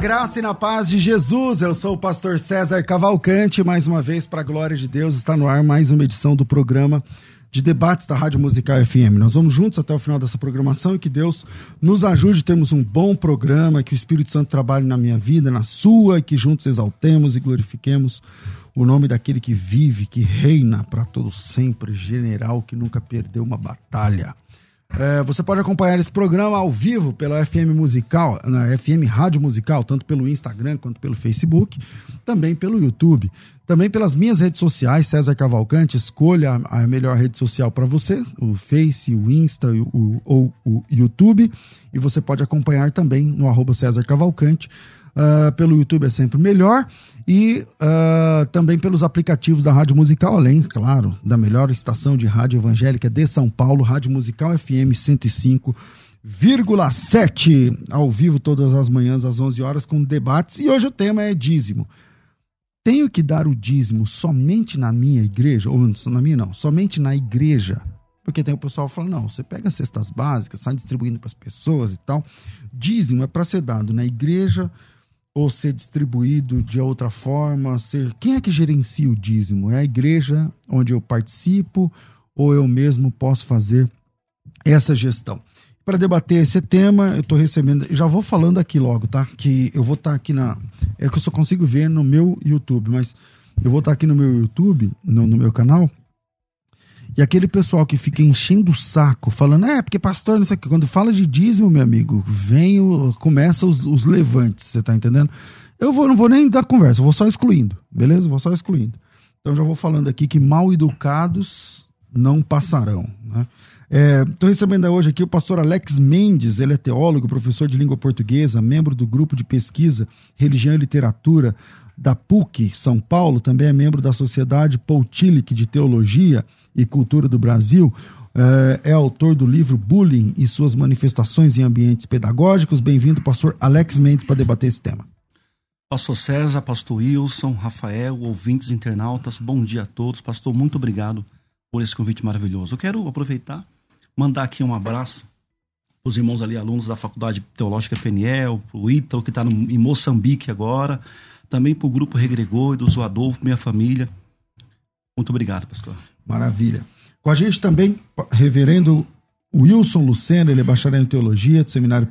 Graça e na paz de Jesus. Eu sou o pastor César Cavalcante. Mais uma vez, para a glória de Deus, está no ar mais uma edição do programa de debates da Rádio Musical FM. Nós vamos juntos até o final dessa programação e que Deus nos ajude a termos um bom programa, que o Espírito Santo trabalhe na minha vida, na sua, e que juntos exaltemos e glorifiquemos o nome daquele que vive, que reina para todo sempre, general que nunca perdeu uma batalha. É, você pode acompanhar esse programa ao vivo pela FM Musical, na FM Rádio Musical, tanto pelo Instagram quanto pelo Facebook, também pelo YouTube, também pelas minhas redes sociais, César Cavalcante, escolha a, melhor rede social para você, o Face, o Insta o, ou o YouTube, e você pode acompanhar também no arroba César Cavalcante. Uh, pelo YouTube é sempre melhor e uh, também pelos aplicativos da Rádio Musical, além, claro, da melhor estação de rádio evangélica de São Paulo, Rádio Musical FM 105,7, ao vivo todas as manhãs às 11 horas com debates. E hoje o tema é dízimo. Tenho que dar o dízimo somente na minha igreja? Ou na minha não, somente na igreja. Porque tem o pessoal falando, não, você pega cestas básicas, sai distribuindo para as pessoas e tal. Dízimo é para ser dado na igreja, ou ser distribuído de outra forma? Ser... Quem é que gerencia o dízimo? É a igreja onde eu participo ou eu mesmo posso fazer essa gestão? Para debater esse tema, eu estou recebendo. Já vou falando aqui logo, tá? Que eu vou estar tá aqui na. É que eu só consigo ver no meu YouTube, mas eu vou estar tá aqui no meu YouTube, no, no meu canal, e aquele pessoal que fica enchendo o saco, falando, é, porque pastor, não sei o que. Quando fala de dízimo, meu amigo, vem, o, começa os, os levantes, você tá entendendo? Eu vou, não vou nem dar conversa, vou só excluindo, beleza? Vou só excluindo. Então já vou falando aqui que mal educados não passarão, né? Estou é, recebendo hoje aqui o pastor Alex Mendes, ele é teólogo, professor de língua portuguesa, membro do grupo de pesquisa Religião e Literatura da PUC São Paulo, também é membro da Sociedade Paul Tillich de Teologia, e Cultura do Brasil. É, é autor do livro Bullying e suas manifestações em ambientes pedagógicos. Bem-vindo, pastor Alex Mendes, para debater esse tema. Pastor César, pastor Wilson, Rafael, ouvintes internautas, bom dia a todos. Pastor, muito obrigado por esse convite maravilhoso. Eu quero aproveitar, mandar aqui um abraço os irmãos ali, alunos da Faculdade Teológica Peniel, o Ítalo, que está em Moçambique agora, também para o Grupo Regregor, do Adolfo, minha família. Muito obrigado, pastor. Maravilha. Com a gente também, reverendo Wilson Lucena, ele é bacharel em teologia do Seminário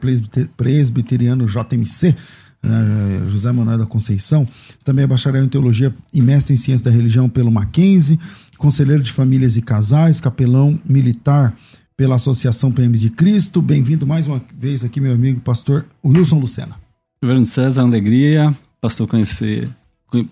Presbiteriano JMC, né, José Manuel da Conceição. Também é bacharel em teologia e mestre em ciência da religião pelo Mackenzie, conselheiro de famílias e casais, capelão militar pela Associação PM de Cristo. Bem-vindo mais uma vez aqui, meu amigo pastor Wilson Lucena. Governo César, alegria, pastor conhecer,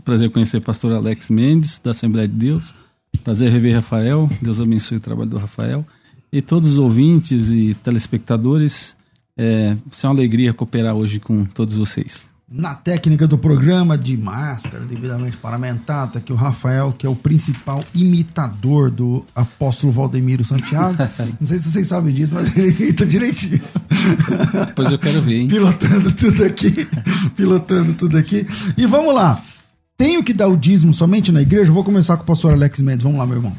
prazer conhecer pastor Alex Mendes, da Assembleia de Deus Prazer rever Rafael. Deus abençoe o trabalho do Rafael. E todos os ouvintes e telespectadores, é, é uma alegria cooperar hoje com todos vocês. Na técnica do programa, de máscara devidamente paramentada, que o Rafael, que é o principal imitador do apóstolo Valdemiro Santiago. Não sei se vocês sabem disso, mas ele imita direitinho. Depois eu quero ver, hein? Pilotando tudo aqui. Pilotando tudo aqui. E vamos lá. Tenho que dar o dízimo somente na igreja? Vou começar com o pastor Alex Mendes. Vamos lá, meu irmão.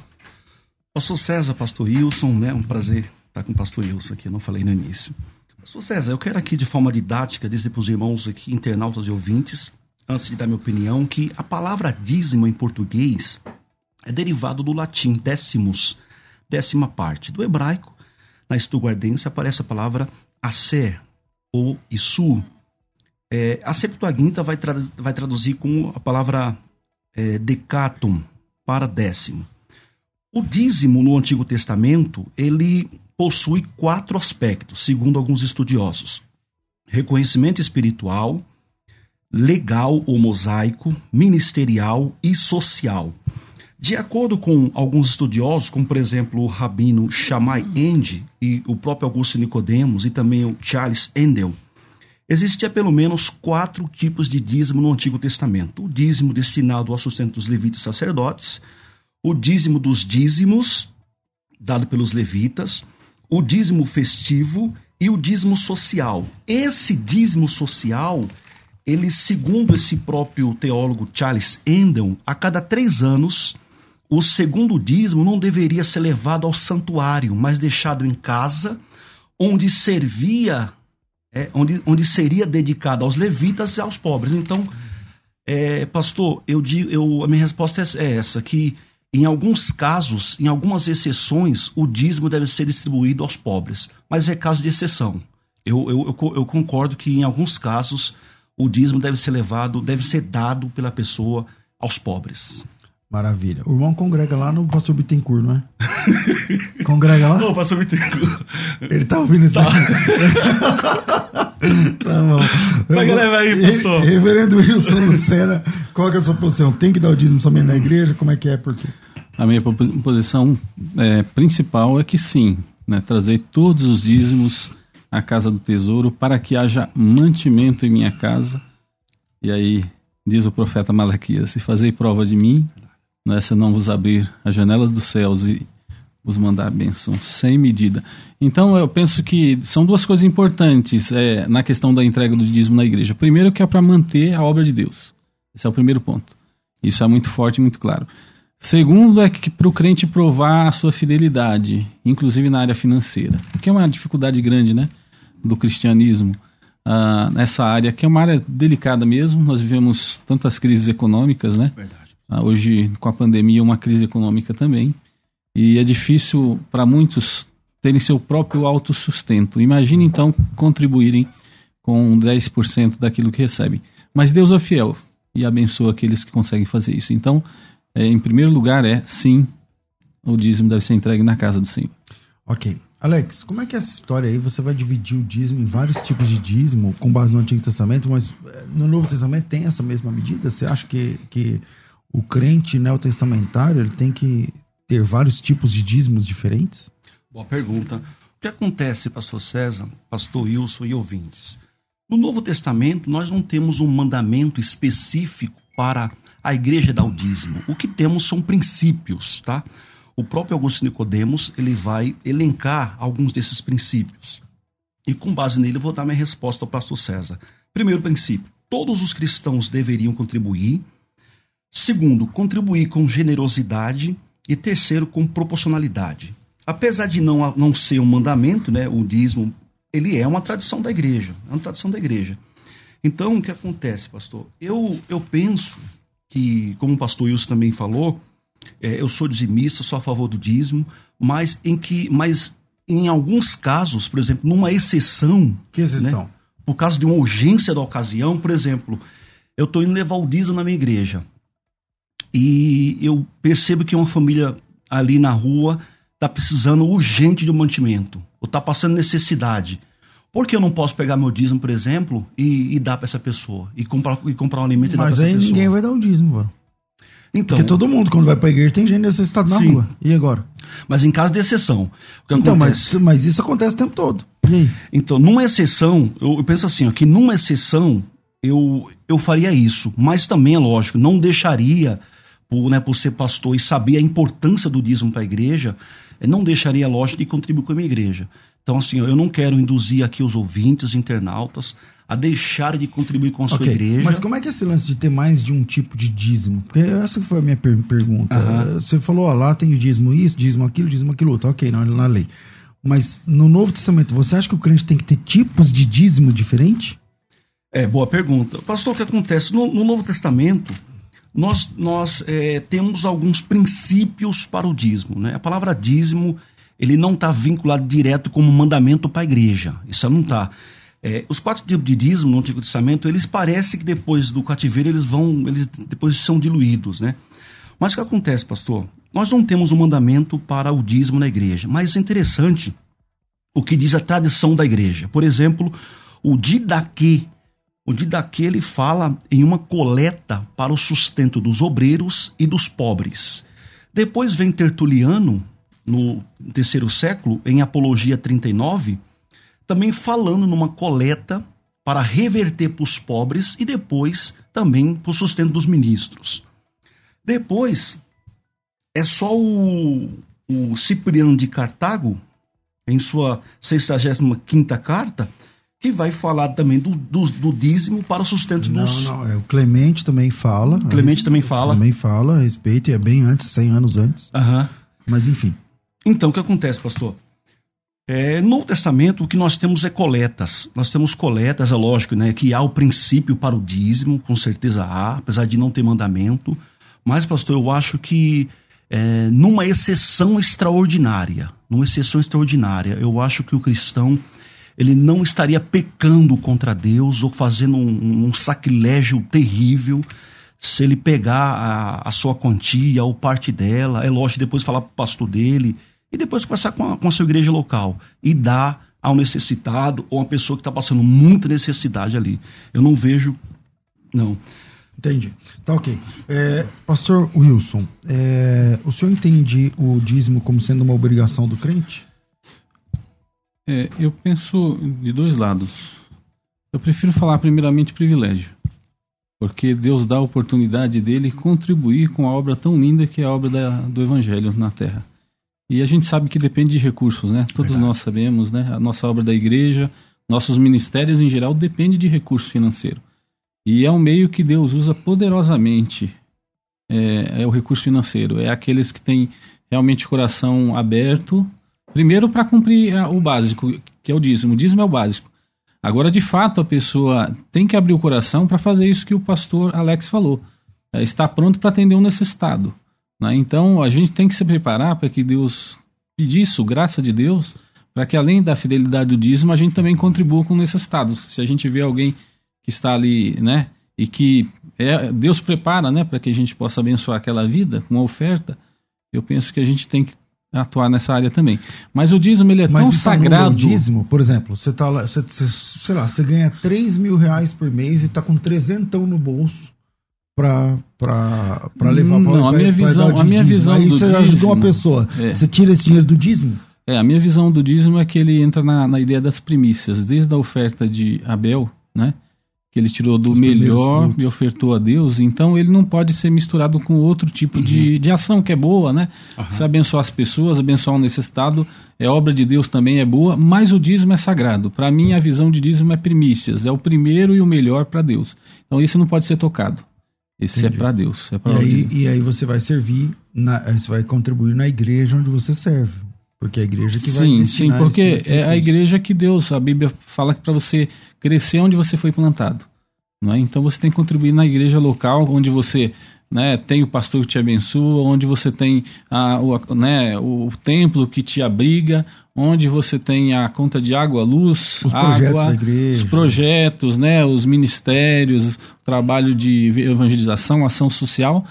Pastor César, pastor Wilson, né? Um prazer estar com o pastor Wilson aqui, eu não falei no início. Pastor César, eu quero aqui de forma didática dizer para os irmãos aqui, internautas e ouvintes, antes de dar minha opinião, que a palavra dízimo em português é derivado do latim décimos, décima parte. Do hebraico, na estuguardense, aparece a palavra Acer ou Isu, é, a Septuaginta vai, tra vai traduzir com a palavra é, decatum, para décimo. O dízimo no Antigo Testamento, ele possui quatro aspectos, segundo alguns estudiosos. Reconhecimento espiritual, legal ou mosaico, ministerial e social. De acordo com alguns estudiosos, como por exemplo o rabino Shammai End e o próprio Augusto Nicodemos e também o Charles Endel, existia pelo menos quatro tipos de dízimo no Antigo Testamento. O dízimo destinado ao sustento dos levitas sacerdotes, o dízimo dos dízimos, dado pelos levitas, o dízimo festivo e o dízimo social. Esse dízimo social, ele, segundo esse próprio teólogo Charles Endel, a cada três anos o segundo dízimo não deveria ser levado ao santuário, mas deixado em casa, onde servia, é, onde, onde seria dedicado aos levitas e aos pobres. Então, é, pastor, eu digo, eu, a minha resposta é, é essa, que em alguns casos, em algumas exceções, o dízimo deve ser distribuído aos pobres, mas é caso de exceção. Eu, eu, eu, eu concordo que em alguns casos o dízimo deve ser levado, deve ser dado pela pessoa aos pobres. Maravilha. O irmão congrega lá no Pastor Bittencourt, não é? congrega lá? Não, Pastor Bittencourt. Ele tá ouvindo isso tá. tá bom. Pega leve aí, pastor. Reverendo Wilson Lucena, qual é a sua posição? Tem que dar o dízimo somente na igreja? Como é que é? Por quê? A minha posição é, principal é que sim, né, trazer todos os dízimos à casa do tesouro para que haja mantimento em minha casa. E aí, diz o profeta Malaquias, se fazer prova de mim, né, se não vos abrir as janelas dos céus e vos mandar bênção sem medida. Então eu penso que são duas coisas importantes é, na questão da entrega do dízimo na igreja. Primeiro que é para manter a obra de Deus. Esse é o primeiro ponto. Isso é muito forte e muito claro. Segundo é que para o crente provar a sua fidelidade, inclusive na área financeira, que é uma dificuldade grande, né, do cristianismo uh, nessa área, que é uma área delicada mesmo. Nós vivemos tantas crises econômicas, né? Verdade. Uh, hoje com a pandemia uma crise econômica também e é difícil para muitos terem seu próprio autossustento. Imagine então contribuírem com 10% daquilo que recebem. Mas Deus é fiel e abençoa aqueles que conseguem fazer isso. Então, é, em primeiro lugar, é sim, o dízimo deve ser entregue na casa do Senhor. Ok. Alex, como é que é essa história aí? Você vai dividir o dízimo em vários tipos de dízimo com base no Antigo Testamento, mas é, no Novo Testamento tem essa mesma medida? Você acha que, que o crente neotestamentário ele tem que ter vários tipos de dízimos diferentes? Boa pergunta. O que acontece, pastor César, pastor Wilson e ouvintes? No Novo Testamento, nós não temos um mandamento específico para a igreja dar o dízimo. O que temos são princípios, tá? O próprio Augusto Nicodemos, ele vai elencar alguns desses princípios. E com base nele, eu vou dar minha resposta ao pastor César. Primeiro princípio, todos os cristãos deveriam contribuir. Segundo, contribuir com generosidade. E terceiro, com proporcionalidade. Apesar de não, não ser um mandamento, né, o dízimo, ele é uma tradição da igreja. É uma tradição da igreja. Então, o que acontece, pastor? Eu, eu penso que, como o pastor Wilson também falou, é, eu sou dizimista, sou a favor do dízimo, mas em que, mas em alguns casos, por exemplo, numa exceção. Que exceção? Né, por causa de uma urgência da ocasião, por exemplo, eu estou indo levar o dízimo na minha igreja. E eu percebo que uma família ali na rua está precisando urgente de um mantimento, ou está passando necessidade. Por que eu não posso pegar meu dízimo, por exemplo, e, e dar para essa pessoa? E comprar, e comprar um alimento e Mas dar para essa aí pessoa? ninguém vai dar o dízimo, mano. Então, Porque todo mundo, quando vai pra igreja, tem gente necessitada na Sim. rua. E agora? Mas em caso de exceção. Então, acontece? mas, mas isso acontece o tempo todo. Aí? Então, numa exceção, eu, eu penso assim, ó, que numa exceção eu, eu faria isso. Mas também, é lógico, não deixaria, por, né, por ser pastor e saber a importância do dízimo para a igreja, eh, não deixaria, lógico, de contribuir com a minha igreja. Então, assim, eu não quero induzir aqui os ouvintes, os internautas, a deixarem de contribuir com a sua Ok, igreja. Mas como é que é esse lance de ter mais de um tipo de dízimo? Porque essa foi a minha per- pergunta. Aham. Você falou, ó, lá tem o dízimo isso, dízimo aquilo, dízimo aquilo outro. Ok, na, na lei. Mas no Novo Testamento, você acha que o crente tem que ter tipos de dízimo diferente? É, boa pergunta. Pastor, o que acontece? No, no Novo Testamento, nós, nós é, temos alguns princípios para o dízimo. Né? A palavra dízimo ele não está vinculado direto como mandamento para a igreja. Isso não está. É, os quatro tipos de dízimo no Antigo Testamento, eles parecem que depois do cativeiro eles vão, eles depois são diluídos, né? Mas o que acontece, pastor? Nós não temos um mandamento para o dízimo na igreja, mas é interessante o que diz a tradição da igreja. Por exemplo, o Didaquê. O Didaquê ele fala em uma coleta para o sustento dos obreiros e dos pobres. Depois vem Tertuliano, no terceiro século, em Apologia 39, também falando numa coleta para reverter para os pobres e depois também para o sustento dos ministros. Depois, é só o, o Cipriano de Cartago, em sua 65 carta, que vai falar também do, do, do, dízimo para o sustento não, dos... Não, é, o Clemente também fala. O Clemente também fala. Também fala a respeito, é bem antes, 100 anos antes. Uhum. Mas enfim. Então, o que acontece, pastor? É, no Testamento, o que nós temos é coletas. Nós temos coletas, é lógico, né, que há o princípio para o dízimo, com certeza há, apesar de não ter mandamento. Mas, pastor, eu acho que é, numa exceção extraordinária, numa exceção extraordinária, eu acho que o cristão ele não estaria pecando contra Deus ou fazendo um, um sacrilégio terrível se ele pegar a, a, sua quantia ou parte dela, é lógico, depois falar para o pastor dele e depois conversar com a, com a sua igreja local e dar ao necessitado ou a pessoa que está passando muita necessidade ali. Eu não vejo, não. Entendi. Tá ok. É, Pastor Wilson, é, o senhor entende o dízimo como sendo uma obrigação do crente? É, eu penso de dois lados. Eu prefiro falar primeiramente privilégio, porque Deus dá a oportunidade dele contribuir com a obra tão linda que é a obra da, do Evangelho na Terra. E a gente sabe que depende de recursos, né? Todos Verdade. nós sabemos, né? A nossa obra da igreja, nossos ministérios em geral depende de recurso financeiro. E é um meio que Deus usa poderosamente. É, é o recurso financeiro. É aqueles que têm realmente o coração aberto, primeiro para cumprir o básico, que é o dízimo. O dízimo é o básico. Agora, de fato, a pessoa tem que abrir o coração para fazer isso que o pastor Alex falou. É, está pronto para atender um necessitado. Né? Então, a gente tem que se preparar para que Deus pedir isso, graça de Deus, para que além da fidelidade do dízimo, a gente também contribua com o necessitado. Se a gente vê alguém que está ali, né? E que é, Deus prepara, né, para que a gente possa abençoar aquela vida com uma oferta. Eu penso que a gente tem que atuar nessa área também. Mas o dízimo ele é Mas tão sagrado. O dízimo, por exemplo, você tá lá, você, você, sei lá, você ganha 3 mil reais por mês e tá com trezentão no bolso para para levar para Não, a minha visão, a minha visão Aí do você dízimo, ajudou uma pessoa. É. Você tira esse dinheiro do dízimo? É, a minha visão do dízimo é que ele entra na, na ideia das primícias, desde a oferta de Abel, né? Que ele tirou do Os melhor e ofertou a Deus, então ele não pode ser misturado com outro tipo uhum. de, de ação que é boa, né? Uhum. Se abençoar as pessoas, abençoar o necessitado, é obra de Deus também, é boa, mas o dízimo é sagrado. Para mim, a visão de dízimo é primícias, é o primeiro e o melhor para Deus. Então, isso não pode ser tocado. Esse é Entendi. é para Deus. É pra e, aí, e aí você vai servir, na, você vai contribuir na igreja onde você serve. Porque é a igreja que vai Sim, sim, porque é a igreja que Deus, a Bíblia fala que para você crescer onde você foi plantado. Não é? Então você tem que contribuir na igreja local, onde você né, tem o pastor que te abençoa, onde você tem a, o, né, o templo que te abriga, onde você tem a conta de água, luz, os água, projetos os projetos, né, os ministérios, o trabalho de evangelização, ação social.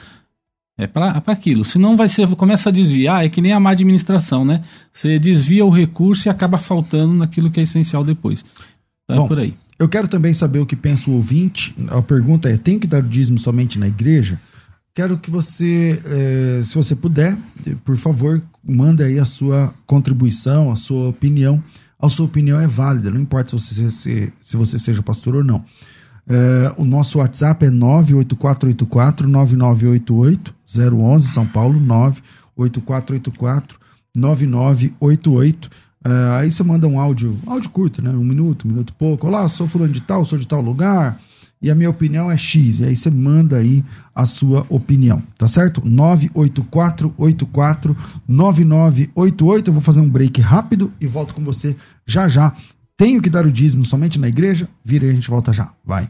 É para aquilo. Senão vai ser, começa a desviar, é que nem a má administração, né? Você desvia o recurso e acaba faltando naquilo que é essencial depois. Então é Bom, é por aí. Eu quero também saber o que pensa o ouvinte. A pergunta é: tem que dar o dízimo somente na igreja? Quero que você, eh, se você puder, por favor, manda aí a sua contribuição, a sua opinião. A sua opinião é válida, não importa se você, se, se você seja pastor ou não. É, o nosso WhatsApp é 98484-9988, 011 São Paulo, 98484-9988. É, aí você manda um áudio, áudio curto, né? Um minuto, um minuto e pouco. Olá, sou fulano de tal, sou de tal lugar e a minha opinião é X. E aí você manda aí a sua opinião, tá certo? 984849988. Eu vou fazer um break rápido e volto com você já já. Tenho que dar o dízimo somente na igreja? Vira aí, a gente volta já. Vai.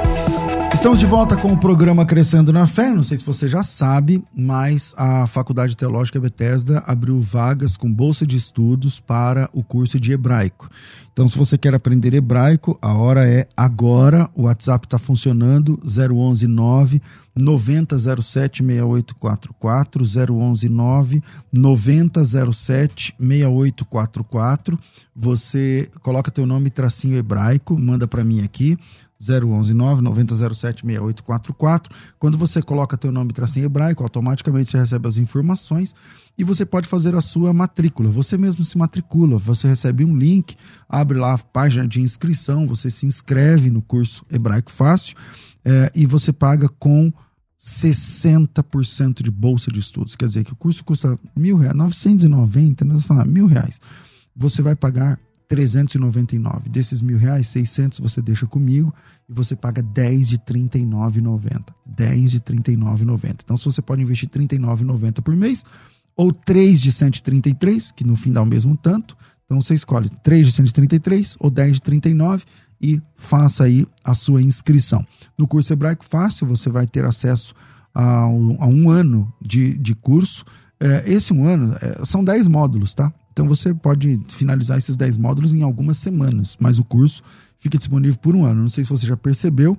Estamos de volta com o programa Crescendo na Fé. Não sei se você já sabe, mas a Faculdade Teológica Bethesda abriu vagas com bolsa de estudos para o curso de hebraico. Então, se você quer aprender hebraico, a hora é agora. O WhatsApp está funcionando 011 9 9007 6844 011 9 9007 6844. Você coloca teu nome tracinho hebraico, manda para mim aqui. 011 9 9007 6844. Quando você coloca teu nome tracinho hebraico, automaticamente você recebe as informações e você pode fazer a sua matrícula. Você mesmo se matricula, você recebe um link, abre lá a página de inscrição, você se inscreve no curso Hebraico Fácil é, e você paga com 60% de bolsa de estudos. Quer dizer que o curso custa mil reais, 990, mil reais. Você vai pagar 399. Desses mil reais, 600 você deixa comigo e você paga 10 de 39,90. 10 de 39,90. Então, se você pode investir 39,90 por mês ou 3 de 133, que no fim dá o mesmo tanto. Então, você escolhe 3 de 133 ou 10 de 39 e faça aí a sua inscrição. No curso Hebraico Fácil, você vai ter acesso a um, a um ano de, de curso. É, esse um ano é, são 10 módulos, tá? Então você pode finalizar esses 10 módulos em algumas semanas, mas o curso fica disponível por um ano. Não sei se você já percebeu,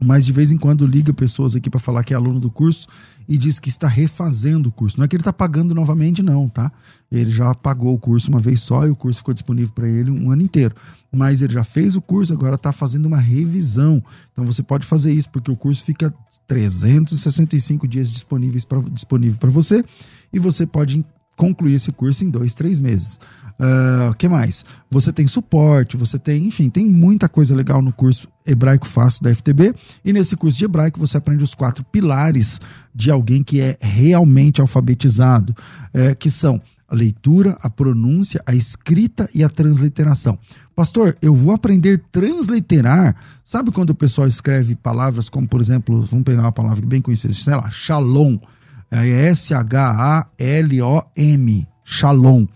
mas de vez em quando liga pessoas aqui para falar que é aluno do curso e diz que está refazendo o curso. Não é que ele está pagando novamente, não, tá? Ele já pagou o curso uma vez só e o curso ficou disponível para ele um ano inteiro. Mas ele já fez o curso, agora está fazendo uma revisão. Então você pode fazer isso, porque o curso fica 365 dias disponíveis pra, disponível para você e você pode concluir esse curso em dois, três meses. O uh, que mais? Você tem suporte, você tem, enfim, tem muita coisa legal no curso Hebraico Fácil da FTB. E nesse curso de hebraico você aprende os quatro pilares de alguém que é realmente alfabetizado, é, que são a leitura, a pronúncia, a escrita e a transliteração. Pastor, eu vou aprender transliterar. Sabe quando o pessoal escreve palavras como, por exemplo, vamos pegar uma palavra bem conhecida, sei lá, shalom. É S-H-A-L-O-M, shalom.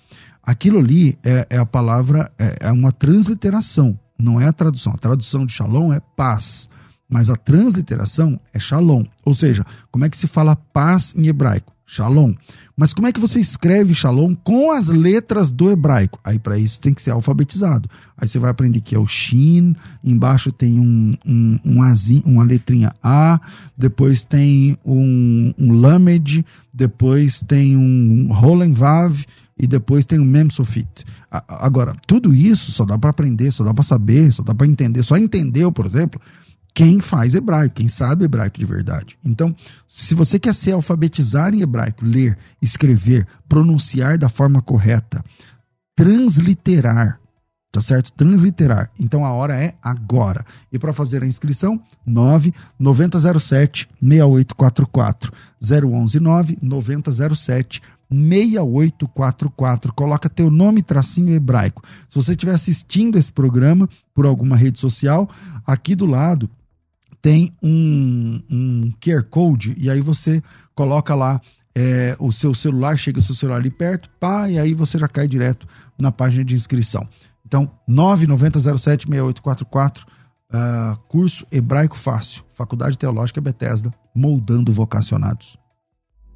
Aquilo ali é, é a palavra, é, é, uma transliteração, não é a tradução. A tradução de shalom é paz, mas a transliteração é shalom. Ou seja, como é que se fala paz em hebraico? Shalom. Mas como é que você escreve shalom com as letras do hebraico? Aí para isso tem que ser alfabetizado. Aí você vai aprender que é o shin, embaixo tem um, um, um uma letrinha A, depois tem um, um lamed, depois tem um, um rolen vav e depois tem o mem sofit. Agora, tudo isso só dá para aprender, só dá para saber, só dá para entender. Só entendeu, por exemplo, quem faz hebraico, quem sabe hebraico de verdade. Então, se você quer ser alfabetizar em hebraico, ler, escrever, pronunciar da forma correta, transliterar, tá certo? Transliterar. Então a hora é agora. E para fazer a inscrição, 9 9007 6844 011 9 9007 6844. Coloca teu nome, tracinho hebraico. Se você estiver assistindo esse programa por alguma rede social, aqui do lado tem um, um QR Code e aí você coloca lá é, o seu celular, chega o seu celular ali perto, pá, e aí você já cai direto na página de inscrição. Então, 990076844, uh, ah, curso Hebraico Fácil, Faculdade Teológica Bethesda, moldando vocacionados.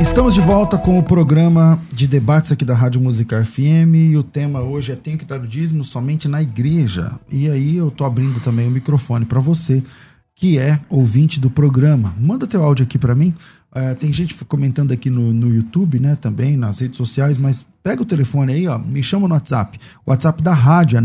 Estamos de volta com o programa de debates aqui da Rádio Musical FM e o tema hoje é Tenho que dar o dízimo somente na igreja. E aí eu tô abrindo também o microfone para você que é ouvinte do programa. Manda teu áudio aqui para mim. Uh, tem gente comentando aqui no, no YouTube, né, também, nas redes sociais, mas pega o telefone aí, ó, me chama no WhatsApp. O WhatsApp da rádio é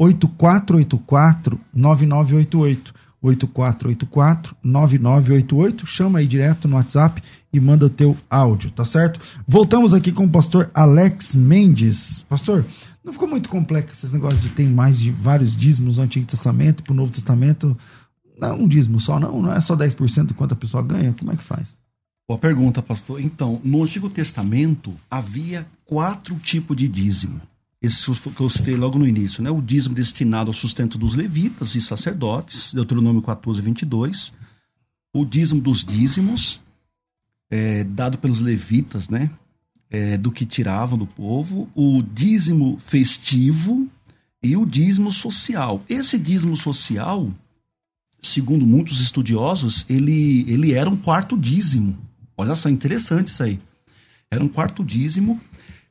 98484-9988. 8484-9988. Chama aí direto no WhatsApp e manda o teu áudio, tá certo? Voltamos aqui com o pastor Alex Mendes. Pastor, não ficou muito complexo esses negócios de ter mais de vários dízimos no Antigo Testamento para o Novo Testamento? Não, um dízimo só, não. Não é só 10% do quanto a pessoa ganha. Como é que faz? Boa pergunta, pastor. Então, no Antigo Testamento havia quatro tipos de dízimo. Esse que eu citei logo no início, né? O dízimo destinado ao sustento dos levitas e sacerdotes, Deuteronômio 14, 22. O dízimo dos dízimos, é, dado pelos levitas, né? É, do que tiravam do povo. O dízimo festivo e o dízimo social. Esse dízimo social segundo muitos estudiosos, ele, ele era um quarto dízimo. Olha só, interessante isso aí. Era um quarto dízimo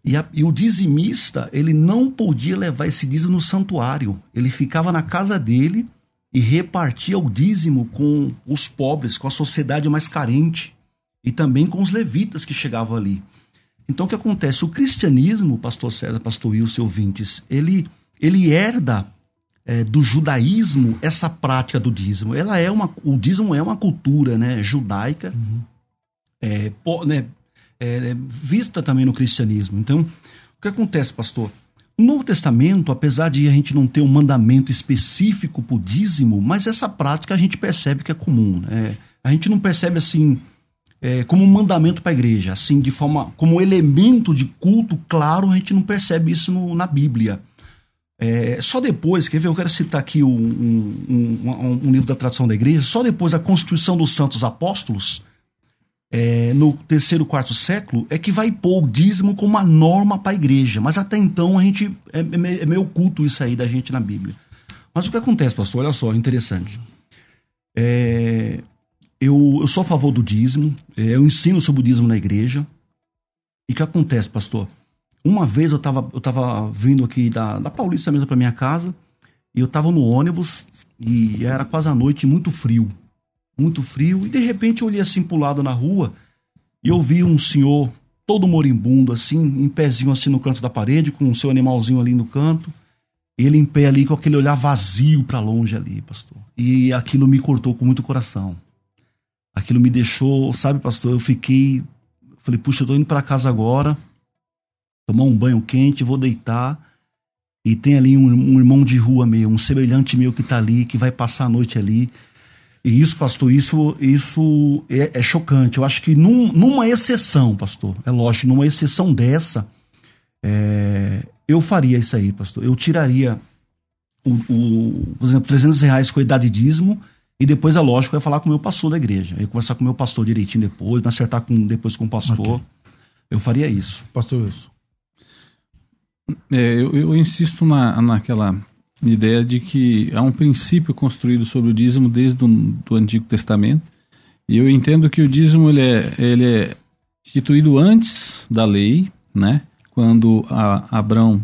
e, a, e, o dizimista, ele não podia levar esse dízimo no santuário. Ele ficava na casa dele e repartia o dízimo com os pobres, com a sociedade mais carente e também com os levitas que chegavam ali. Então o que acontece? O cristianismo, pastor César, pastor Wilson, ouvintes, ele, ele herda é, do judaísmo essa prática do dízimo. Ela é uma, o dízimo é uma cultura né, judaica, uhum. é, né, é, vista também no cristianismo. Então, o que acontece, pastor? No Novo Testamento, apesar de a gente não ter um mandamento específico para o dízimo, mas essa prática a gente percebe que é comum. Né? A gente não percebe assim é, como um mandamento para a igreja, assim de forma como elemento de culto claro, a gente não percebe isso no, na Bíblia. É, só depois, quer ver, eu quero citar aqui um, um, um, um, livro da tradição da igreja, só depois da Constituição dos Santos Apóstolos, é, no terceiro, quarto século, é que vai pôr o dízimo como uma norma para a igreja. Mas até então a gente é, é, meio oculto isso aí da gente na Bíblia. Mas o que acontece, pastor? Olha só, interessante. É, eu, eu sou a favor do dízimo, é, eu ensino sobre o dízimo na igreja. E o que acontece, pastor? Uma vez eu tava, eu tava vindo aqui da, da Paulista mesmo para minha casa, e eu tava no ônibus, e era quase a noite, muito frio. Muito frio, e de repente eu olhei assim pro lado na rua, e eu vi um senhor todo moribundo, assim, em pezinho assim no canto da parede, com o seu animalzinho ali no canto. Ele em pé ali com aquele olhar vazio para longe ali, pastor. E aquilo me cortou com muito coração. Aquilo me deixou, sabe, pastor, eu fiquei, falei, puxa, eu tô indo para casa agora tomar um banho quente, vou deitar. E tem ali um, um, irmão de rua meu, um semelhante meu que está ali, que vai passar a noite ali. E isso, pastor, isso, isso é, é chocante. Eu acho que num, numa exceção, pastor, é lógico, numa exceção dessa, é, eu faria isso aí, pastor. Eu tiraria, o, o, por exemplo, 300 reais com a idade dízimo, e depois, é lógico, eu ia falar com o meu pastor da igreja. Eu ia conversar com o meu pastor direitinho depois, acertar com, depois com o pastor. Okay. Eu faria isso. Pastor Wilson. É, eu, eu, insisto na, naquela ideia de que há um princípio construído sobre o dízimo desde o Antigo Testamento. E eu entendo que o dízimo ele é, ele é instituído antes da lei, né? quando a, Abrão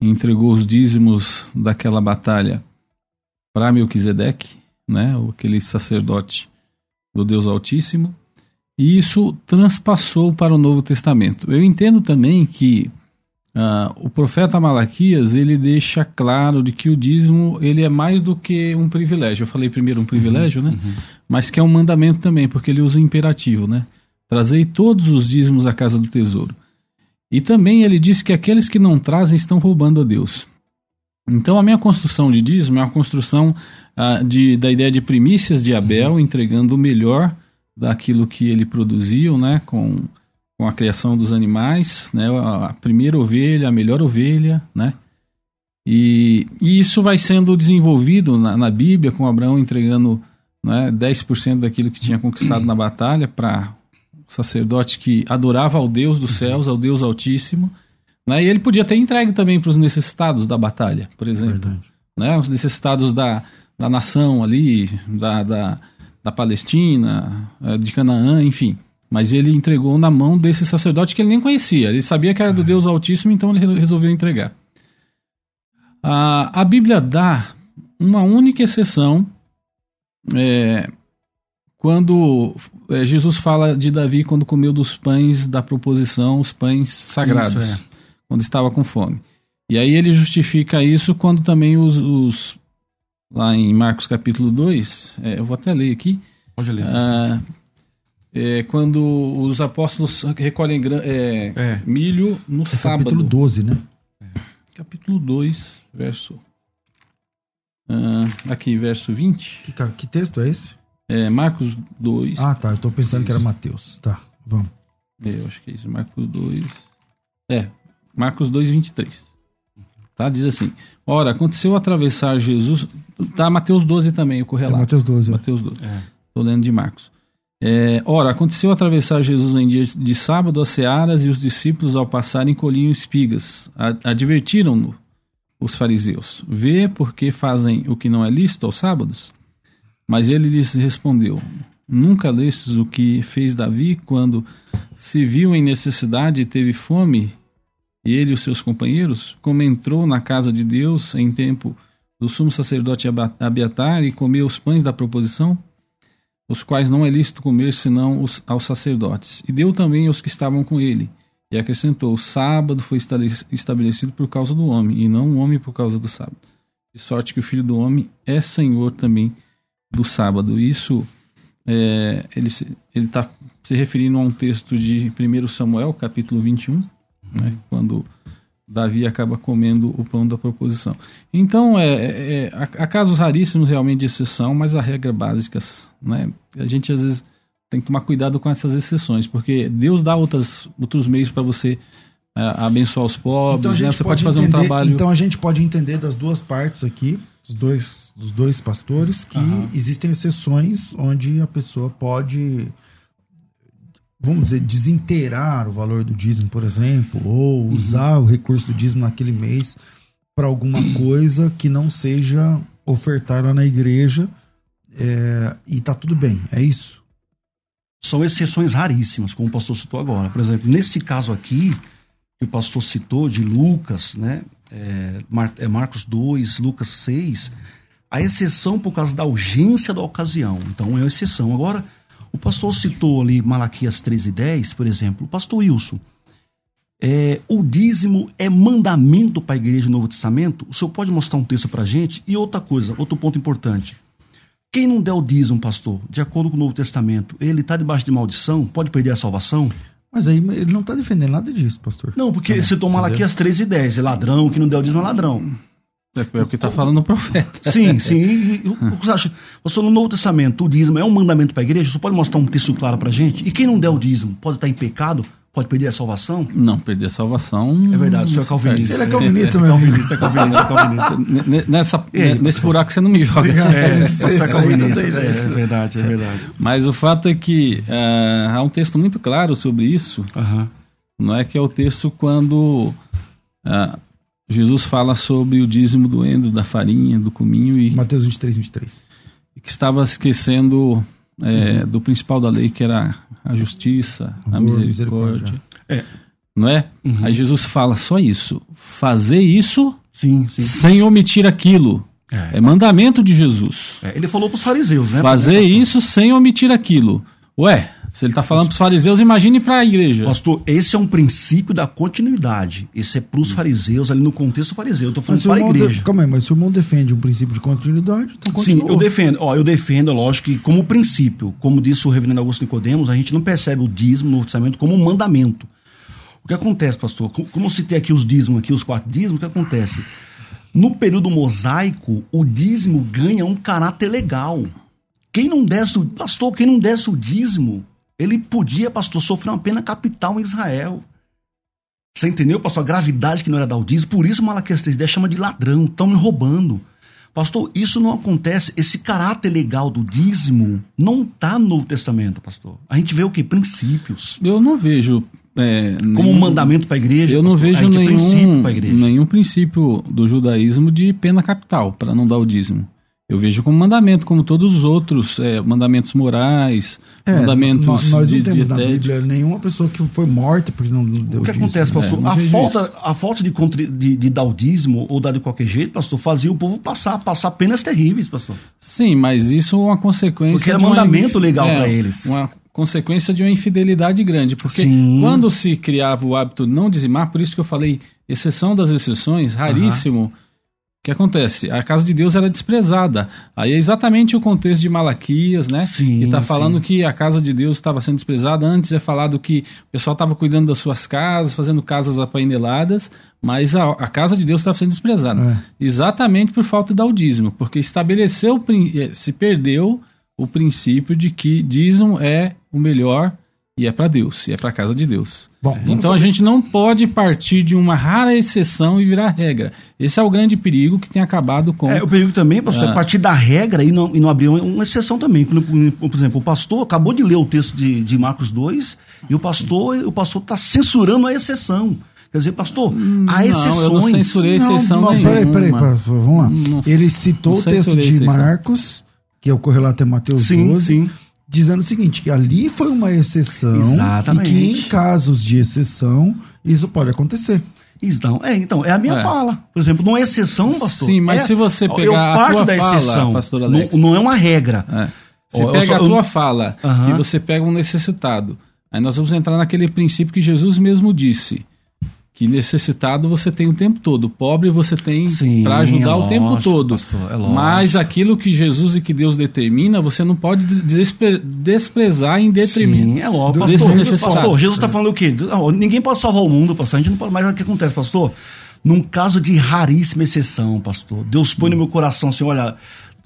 entregou os dízimos daquela batalha para Melquisedeque, né? aquele sacerdote do Deus Altíssimo. E isso transpassou para o Novo Testamento. Eu entendo também que Uh, o profeta Malaquias ele deixa claro de que o dízimo ele é mais do que um privilégio. Eu falei primeiro um privilégio, uhum, né? Uhum. Mas que é um mandamento também, porque ele usa o imperativo, né? Trazei todos os dízimos à casa do tesouro. E também ele diz que aqueles que não trazem estão roubando a Deus. Então a minha construção de dízimo é uma construção ah, de, da ideia de primícias de Abel, entregando o melhor daquilo que ele produziu, né, com, com a criação dos animais, né, a, primeira ovelha, a melhor ovelha, né, e, e isso vai sendo desenvolvido na, na Bíblia, com Abraão entregando né, 10% daquilo que tinha conquistado na batalha para o sacerdote que adorava ao Deus dos céus, ao Deus Altíssimo. Né, e ele podia ter entregue também para os necessitados da batalha, por exemplo. Né, os necessitados da, da nação ali, da, da, da Palestina, eh, de Canaã, enfim. Mas ele entregou na mão desse sacerdote que ele nem conhecia. Ele sabia que era do Deus Altíssimo, então ele resolveu entregar. A, a Bíblia dá uma única exceção é, quando é, Jesus fala de Davi quando comeu dos pães da proposição, os pães sagrados, isso, é. quando estava com fome. E aí ele justifica isso quando também os, os lá em Marcos capítulo 2, é, eu vou até ler aqui. Pode ler. Ah, é, quando os apóstolos recolhem é, é. milho no é sábado. Capítulo 12, né? Capítulo 2, verso. Uh, aqui, verso 20. Que, que, texto é esse? É Marcos 2. Ah, tá. Eu tô pensando isso. que era Mateus. Tá, vamos. É, eu acho que é isso. Marcos 2. É, Marcos 2, 23. Tá? Diz assim: Ora, aconteceu atravessar Jesus. Tá, Mateus 12 também, o correlato. É Mateus 12. Mateus 12. É. Tô lendo de Marcos. É, ora, aconteceu atravessar Jesus em dia de sábado as searas e os discípulos, ao passarem, colhiam espigas. Advertiram-no os fariseus: Vê porque fazem o que não é lícito aos sábados? Mas ele lhes respondeu: Nunca lestes o que fez Davi quando se viu em necessidade e teve fome, ele e os seus companheiros? Como entrou na casa de Deus em tempo do sumo sacerdote Abiatar e comeu os pães da proposição? Os quais não é lícito comer senão os, aos sacerdotes. E deu também aos que estavam com ele. E acrescentou: O sábado foi estabelecido por causa do homem, e não o homem por causa do sábado. De sorte que o filho do homem é senhor também do sábado. Isso é, ele está se referindo a um texto de 1 Samuel, capítulo 21, né, quando Davi acaba comendo o pão da proposição. Então, é, é, é há casos raríssimos realmente de exceção, mas a regra básica, né? A gente às vezes tem que tomar cuidado com essas exceções, porque Deus dá outras, outros meios para você é, abençoar os pobres, então, né? Você pode, pode fazer entender, um trabalho. Então a gente pode entender das duas partes aqui, dos dois, dos dois pastores, que uhum. existem exceções onde a pessoa pode vamos dizer, desinteirar o valor do dízimo, por exemplo, ou uhum. usar o recurso do dízimo naquele mês para alguma coisa que não seja ofertada na igreja é, e tá tudo bem, é isso? São exceções raríssimas, como o pastor citou agora. Por exemplo, nesse caso aqui, que o pastor citou, de Lucas, né? É, Mar é Marcos 2, Lucas 6, a exceção por causa da urgência da ocasião. Então é uma exceção. Agora, o pastor citou ali Malaquias 13 e 10, por exemplo. O pastor Wilson, é, o dízimo é mandamento para a igreja do Novo Testamento? O senhor pode mostrar um texto para a gente? E outra coisa, outro ponto importante. Quem não der o dízimo, pastor, de acordo com o Novo Testamento, ele está debaixo de maldição? Pode perder a salvação? Mas aí ele não está defendendo nada disso, pastor. Não, porque é, citou Malaquias 13 e 10. É ladrão, que não der o dízimo é ladrão. É o que está falando o profeta. Sim, sim. E, e, o que você acha? Você no Novo Testamento, o dízimo é um mandamento para a igreja? Você pode mostrar um texto claro para gente? E quem não der o dízimo pode estar em pecado? Pode perder a salvação? Não, perder a salvação. É verdade, o senhor é calvinista. Ele é calvinista, meu calvinista, calvinista, calvinista. Nessa, Ele, nesse buraco você não me joga. É, você é calvinista. É, é, verdade, é verdade. Mas o fato é que uh, há um texto muito claro sobre isso. Uhum. Não é que é o texto quando uh, Jesus fala sobre o dízimo do endo, da farinha, do cominho e. Mateus 23, 23. E que estava esquecendo é, uhum. do principal da lei, que era a justiça, a misericórdia. misericórdia. É. Não é? Uhum. Aí Jesus fala só isso. Fazer isso sim, sim. sem omitir aquilo. É. é mandamento de Jesus. É, ele falou para os fariseus, né? Fazer isso sem omitir aquilo. Ué, se ele está falando para os fariseus, imagine para a igreja. Pastor, esse é um princípio da continuidade. Esse é para os fariseus, ali no contexto fariseu. Eu estou falando para a igreja. De... Calma aí, mas se o irmão defende um princípio de continuidade, então Sim, eu defendo. Ó, eu defendo, lógico, que como princípio, como disse o reverendo Augusto Nicodemos, a gente não percebe o dízimo no Novo Testamento como um mandamento. O que acontece, pastor? Co- Como eu citei aqui os dízimos, aqui os quatro dízimos, o que acontece? No período mosaico, o dízimo ganha um caráter legal. Quem não desse o, pastor, quem não desse o dízimo, ele podia, pastor, sofrer uma pena capital em Israel. Você entendeu, pastor? A gravidade que não era dar o dízimo. Por isso Malaquias 3.10 chama de ladrão, estão me roubando. Pastor, isso não acontece. Esse caráter legal do dízimo não está no Novo Testamento, pastor. A gente vê o quê? Princípios. Eu não vejo. é, Como um nenhum- mandamento para a igreja. Eu não pastor. A vejo princípio nenhum, igreja. nenhum princípio do judaísmo de pena capital para não dar o dízimo. Eu vejo como mandamento, como todos os outros é, mandamentos morais, É, mandamentos nós, nós de, não temos na. Bíblia nenhuma pessoa que foi morta porque não não deu O que dízimo. acontece, pastor? É, a, falta, a falta de, contri- de, de dar o dízimo ou dar de qualquer jeito, pastor, fazia o povo passar, passar penas terríveis, pastor. Sim, mas isso é uma consequência. Porque era de uma mandamento inf- legal é, pra eles. Uma consequência de uma infidelidade grande. Porque Sim. quando se criava o hábito de não dizimar, por isso que eu falei, exceção das exceções, raríssimo. Que acontece? A casa de Deus era desprezada. Aí é exatamente o contexto de Malaquias, né? Sim, que está sim. falando que a casa de Deus estava sendo desprezada. Antes é falado que o pessoal estava cuidando das suas casas, fazendo casas apaineladas, mas a, a casa de Deus estava sendo desprezada. Exatamente por falta de dar o dízimo, porque estabeleceu, eh, se perdeu o princípio de que dízimo é o melhor e é para Deus, e é para a casa de Deus. Bom, Então a gente não pode partir de uma rara exceção e virar regra. Esse é o grande perigo que tem acabado com. É, o perigo também, pastor, é Ah. partir da regra e não, e não abrir uma, exceção também. Por, por exemplo, o pastor acabou de ler o texto de, de Marcos 2 e o pastor o pastor está censurando a exceção. Quer dizer, pastor, há não, exceções. eu não censurei Não, exceção não, nenhuma. peraí, peraí, pastor, vamos lá. Não- Ele citou não o texto de exceção. Marcos, que é o correlato em Mateus Sim, 12, sim. Dizendo o seguinte, que ali foi uma exceção Exatamente. e que em casos de exceção isso pode acontecer. Então, é, então, é a minha É. fala. Por exemplo, numa exceção, pastor. Sim, mas é- se você eu pegar a parto tua da fala, exceção. pastor não, Alex. não é uma regra. É. Você Ó, eu pega só- a eu- tua fala, Aham. que você pega um necessitado. Aí nós vamos entrar naquele princípio que Jesus mesmo disse. Que necessitado você tem o tempo todo, pobre você tem para ajudar é o tempo lógico, todo. pastor, é lógico. Mas aquilo que Jesus e que Deus determina, você não pode despre- desprezar em detrimento. Sim, é lógico. Pastor, pastor, Jesus está falando o quê? Ah, Ninguém pode salvar o mundo, pastor. A gente não pode. Mas o que acontece, pastor? Num caso de raríssima exceção, pastor, Deus põe no meu coração assim: olha,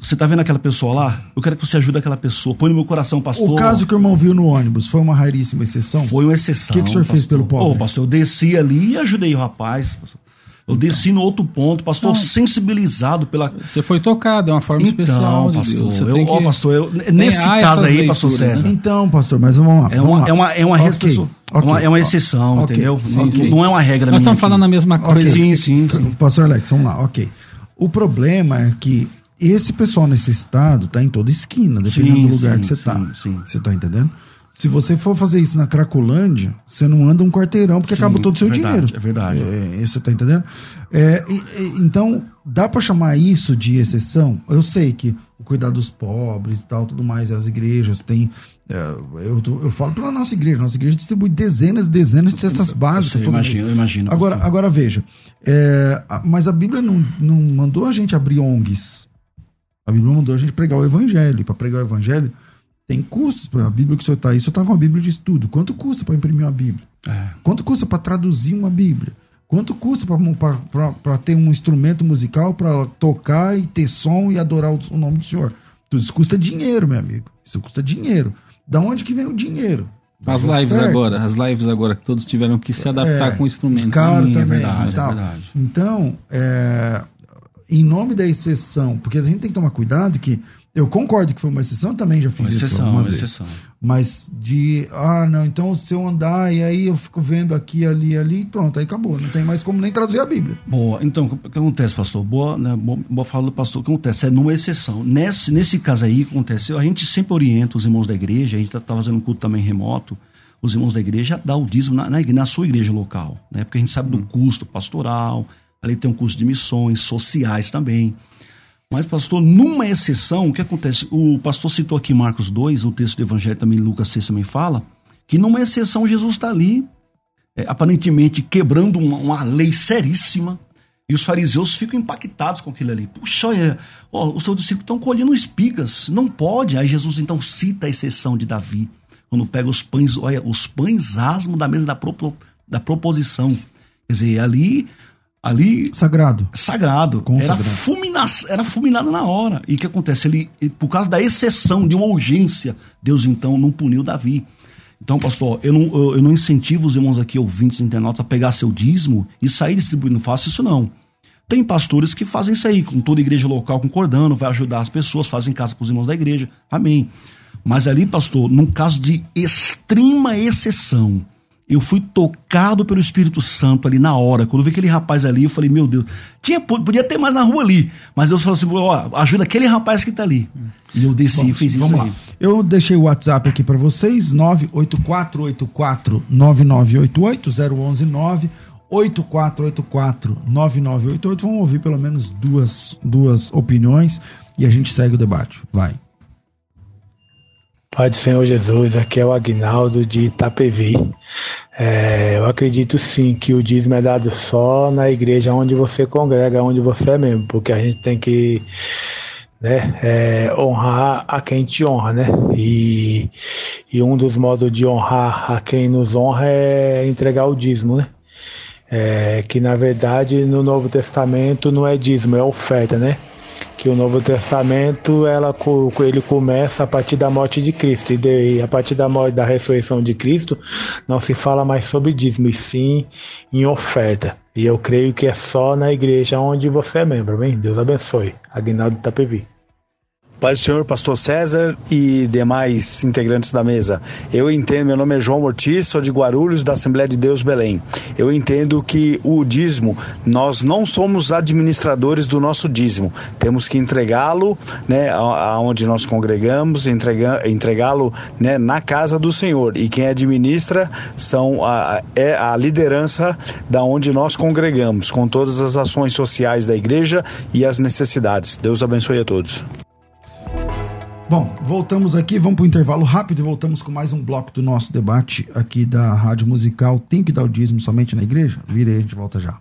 você tá vendo aquela pessoa lá? Eu quero que você ajude aquela pessoa. Põe no meu coração, pastor. O caso que o irmão viu no ônibus foi uma raríssima exceção? Foi uma exceção. O que que o senhor fez pastor. pelo pobre? Ô, pastor, eu desci ali e ajudei o rapaz. pastor. Eu desci no outro ponto, pastor, sensibilizado pela. Você foi tocado, é uma forma especial Então, de pastor, Deus. Você eu, tem ó, que- pastor, eu, nesse caso aí, pastor leituras, César, né? Então, pastor, mas vamos lá. é uma, lá. é uma, é uma, Ok, respeito- é ok. uma, é uma exceção, Ok, entendeu? sim, não, sim. não é uma regra Nós minha estamos falando aqui. a mesma coisa. Sim, sim, sim. Pastor Alex, vamos lá, ok. O problema é que esse pessoal necessitado está em toda esquina, dependendo Sim, do lugar sim, que você sim, está. sim. Você está entendendo? Se você for fazer isso na Cracolândia, você não anda um quarteirão porque acaba todo o seu verdade, dinheiro. é verdade. É, você está entendendo? É, e- e- então, dá para chamar isso de exceção? Eu sei que o cuidar dos pobres e tal, tudo mais, as igrejas têm. é, eu, eu falo pela nossa igreja, nossa igreja distribui dezenas e dezenas de cestas básicas. Eu imagino, imagino. Agora, agora veja, é, mas a Bíblia não, não mandou a gente abrir ONGs. A Bíblia mandou a gente pregar o Evangelho. Para pregar o Evangelho tem custos. A Bíblia que o senhor está aí, o senhor está com uma Bíblia de estudo. Quanto custa para imprimir uma Bíblia? É. Quanto custa para traduzir uma Bíblia? Quanto custa para ter um instrumento musical para tocar e ter som e adorar o, o nome do Senhor? Tudo isso custa dinheiro, meu amigo. Isso custa dinheiro. Da onde que vem o dinheiro? As lives ofertas. agora, as lives agora que todos tiveram que se adaptar É, com instrumentos. Caro Sim, é também. verdade, e tal. é verdade. Então, é, em nome da exceção, porque a gente tem que tomar cuidado que eu concordo que foi uma exceção, também já fiz Uma isso exceção, algumas uma vezes. exceção. Mas de, ah, não, então se eu andar e aí eu fico vendo aqui, ali, ali, pronto, aí acabou. Não tem mais como nem traduzir a Bíblia. Boa. Então, o que acontece, pastor? Boa, né, boa, fala do pastor. O que acontece? É numa exceção. Nesse, nesse caso aí, o que acontece? A gente sempre orienta os irmãos da igreja, a gente está fazendo um culto também remoto, os irmãos da igreja dar o dízimo na, na, na sua igreja local, né? Porque a gente sabe do custo pastoral, ali tem um custo de missões, sociais também. Mas, pastor, numa exceção, o que acontece? O pastor citou aqui Marcos 2, o texto do Evangelho também, Lucas 6 também fala, que numa exceção Jesus está ali, é, aparentemente quebrando uma, uma lei seríssima, e os fariseus ficam impactados com aquilo ali. Puxa, é, ó, os seus discípulos estão colhendo espigas, não pode. Aí Jesus então cita a exceção de Davi, quando pega os pães, olha, os pães asmos da mesa da pró- da proposição. Quer dizer, ali. Ali. Sagrado. Sagrado. Era, fulmina, era fulminado na hora. E o que acontece? Ele, por causa da exceção de uma urgência, Deus então não puniu Davi. Então, pastor, eu não, eu, eu não incentivo os irmãos aqui, ouvintes internautas, a pegar seu dízimo e sair distribuindo. Não faço isso, não. Tem pastores que fazem isso aí, com toda a igreja local concordando, vai ajudar as pessoas, fazem casa para os irmãos da igreja. Amém. Mas ali, pastor, num caso de extrema exceção, eu fui tocado pelo Espírito Santo ali na hora. Quando eu vi aquele rapaz ali, eu falei, meu Deus, tinha, podia ter mais na rua ali. Mas Deus falou assim: ó, ajuda aquele rapaz que tá ali. E eu desci Bom, e fiz isso. Vamos aí. lá. Eu deixei o WhatsApp aqui para vocês: 98484 9988 011 8484 9988. Vamos ouvir pelo menos duas, duas opiniões e a gente segue o debate. Vai. Pai do Senhor Jesus, aqui é o Agnaldo de Itapevi. É, eu acredito sim que o dízimo é dado só na igreja onde você congrega, onde você é mesmo, porque a gente tem que né, é, honrar a quem te honra, né? E, e um dos modos de honrar a quem nos honra é entregar o dízimo, né? É, que na verdade no Novo Testamento não é dízimo, é oferta, né? Que o Novo Testamento ela, ele começa a partir da morte de Cristo e a partir da morte da ressurreição de Cristo não se fala mais sobre dízimo e sim em oferta e eu creio que é só na igreja onde você é membro, bem? Deus abençoe. Aguinaldo Tapevi. Paz do Senhor, Pastor César e demais integrantes da mesa. Eu entendo, meu nome é João Ortiz, sou de Guarulhos, da Assembleia de Deus Belém. Eu entendo que o dízimo, nós não somos administradores do nosso dízimo. Temos que entregá-lo, né, aonde nós congregamos, entregá-lo, né, na casa do Senhor. E quem administra são a, é a liderança da onde nós congregamos, com todas as ações sociais da igreja e as necessidades. Deus abençoe a todos. Bom, voltamos aqui, vamos para o intervalo rápido e voltamos com mais um bloco do nosso debate aqui da Rádio Musical. Tem que dar o dízimo somente na igreja? Vira aí, a gente volta já.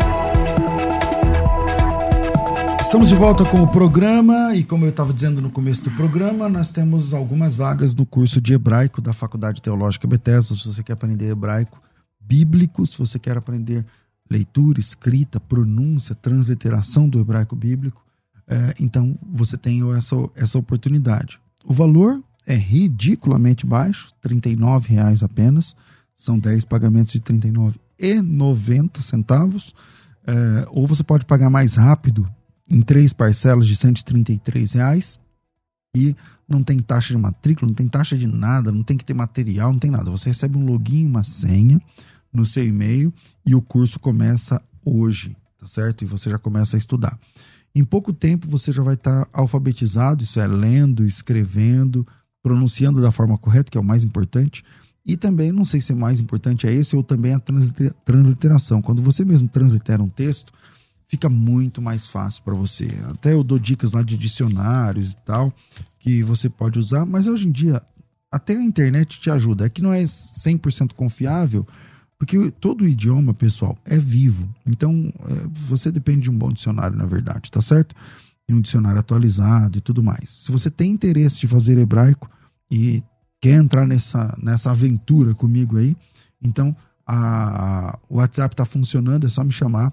Estamos de volta com o programa e como eu estava dizendo no começo do programa, nós temos algumas vagas no curso de hebraico da Faculdade Teológica Bethesda, se você quer aprender hebraico bíblico, se você quer aprender leitura, escrita, pronúncia, transliteração do hebraico bíblico. É, então você tem essa, essa oportunidade. O valor é ridiculamente baixo, R$ reais apenas. São 10 pagamentos de R$ 39,90 centavos. É, ou você pode pagar mais rápido em três parcelas de R$ reais e não tem taxa de matrícula, não tem taxa de nada, não tem que ter material, não tem nada. Você recebe um login, uma senha no seu e-mail e o curso começa hoje, tá certo? E você já começa a estudar. Em pouco tempo você já vai estar alfabetizado, isso é, lendo, escrevendo, pronunciando da forma correta, que é o mais importante. E também, não sei se o mais importante é esse ou também a transliteração. Quando você mesmo translitera um texto, fica muito mais fácil para você. Até eu dou dicas lá de dicionários e tal, que você pode usar, mas hoje em dia até a internet te ajuda. É que não é 100% confiável, porque todo idioma, pessoal, é vivo. Então, é, você depende de um bom dicionário, na verdade, tá certo? E um dicionário atualizado e tudo mais. Se você tem interesse de fazer hebraico e quer entrar nessa, nessa aventura comigo aí, então a, o WhatsApp está funcionando, é só me chamar.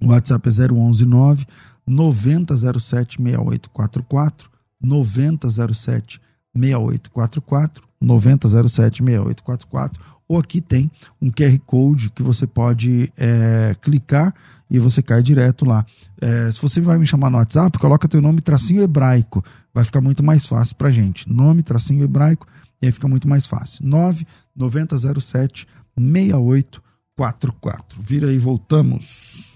O WhatsApp é 0119 9007 6844 9007 6844 9007 6844 ou aqui tem um QR Code que você pode é, clicar e você cai direto lá. É, se você vai me chamar no WhatsApp, coloca teu nome tracinho hebraico, vai ficar muito mais fácil pra gente. Nome tracinho hebraico e aí fica muito mais fácil. 9907 6844. Vira aí, voltamos.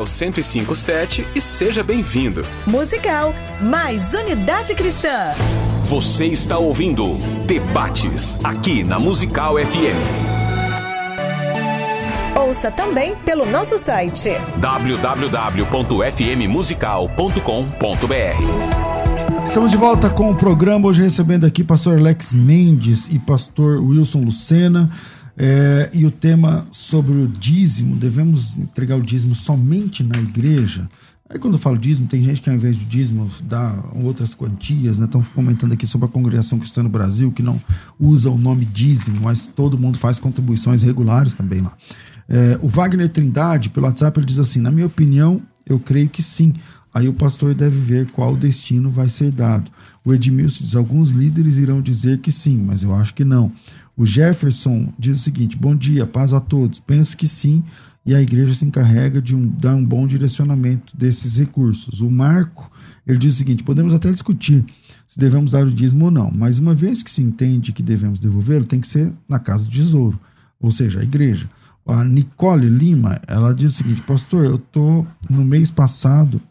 1057 e seja bem-vindo. Musical mais Unidade Cristã. Você está ouvindo Debates aqui na Musical FM. Ouça também pelo nosso site www.fmmusical.com.br. Estamos de volta com o programa, hoje recebendo aqui pastor Alex Mendes e pastor Wilson Lucena. É, e o tema sobre o dízimo, devemos entregar o dízimo somente na igreja? Aí quando eu falo dízimo, tem gente que ao invés de dízimo dá outras quantias, né? Estão comentando aqui sobre a congregação cristã no Brasil, que não usa o nome dízimo, mas todo mundo faz contribuições regulares também lá. É, o Wagner Trindade, pelo WhatsApp, ele diz assim: na minha opinião, eu creio que sim. Aí o pastor deve ver qual destino vai ser dado. O Edmilson diz: alguns líderes irão dizer que sim, mas eu acho que não. O Jefferson diz o seguinte: bom dia, paz a todos. Penso que sim, e a igreja se encarrega de um, dar um bom direcionamento desses recursos. O Marco, ele diz o seguinte: podemos até discutir se devemos dar o dízimo ou não, mas uma vez que se entende que devemos devolvê-lo, tem que ser na casa do tesouro, ou seja, a igreja. A Nicole Lima, ela diz o seguinte: Pastor, eu tô no mês passado.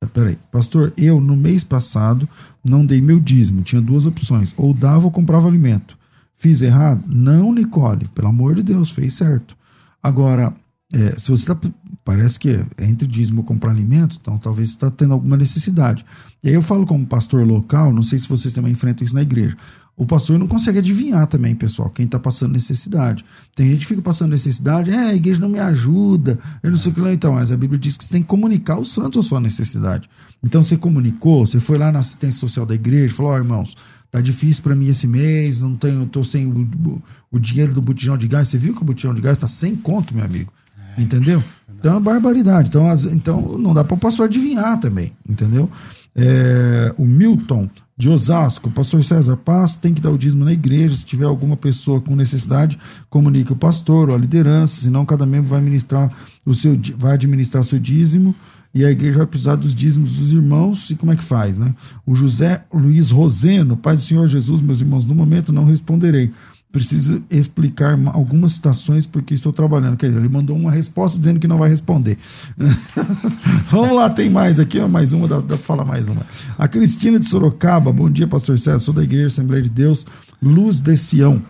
Eh, peraí, pastor, eu no mês passado não dei meu dízimo. Tinha duas opções: ou dava ou comprava alimento. Fiz errado? Não, Nicole, pelo amor de Deus, fez certo. Agora, é, se você está. Parece que é entre dízimo comprar alimento, então talvez você está tendo alguma necessidade. E aí eu falo como pastor local, não sei se vocês também enfrentam isso na igreja. O pastor não consegue adivinhar também, pessoal, quem está passando necessidade. Tem gente que fica passando necessidade, é, a igreja não me ajuda, eu não sei o que lá. Então, mas a Bíblia diz que você tem que comunicar aos santos a sua necessidade. Então você comunicou, você foi lá na assistência social da igreja, falou, ó, oh, irmãos, tá difícil para mim esse mês, não tenho, tô sem o, o, dinheiro do botijão de gás. Você viu que o botijão de gás está sem conto, meu amigo. Entendeu? Então é barbaridade. Então, as, então não dá para o pastor adivinhar também, entendeu? É, o Milton de Osasco, pastor César Paz tem que dar o dízimo na igreja. Se tiver alguma pessoa com necessidade, comunique o pastor ou a liderança, senão cada membro vai ministrar o seu vai administrar o seu dízimo e a igreja vai precisar dos dízimos dos irmãos. E como é que faz, né? O José Luiz Roseno, Pai do Senhor Jesus, meus irmãos, no momento não responderei preciso explicar algumas citações porque estou trabalhando. Quer dizer, ele mandou uma resposta dizendo que não vai responder. Vamos lá, tem mais aqui, ó, mais uma, dá, dá para falar mais uma. A Cristina de Sorocaba, bom dia, pastor César, sou da Igreja Assembleia de Deus, Luz de Sião.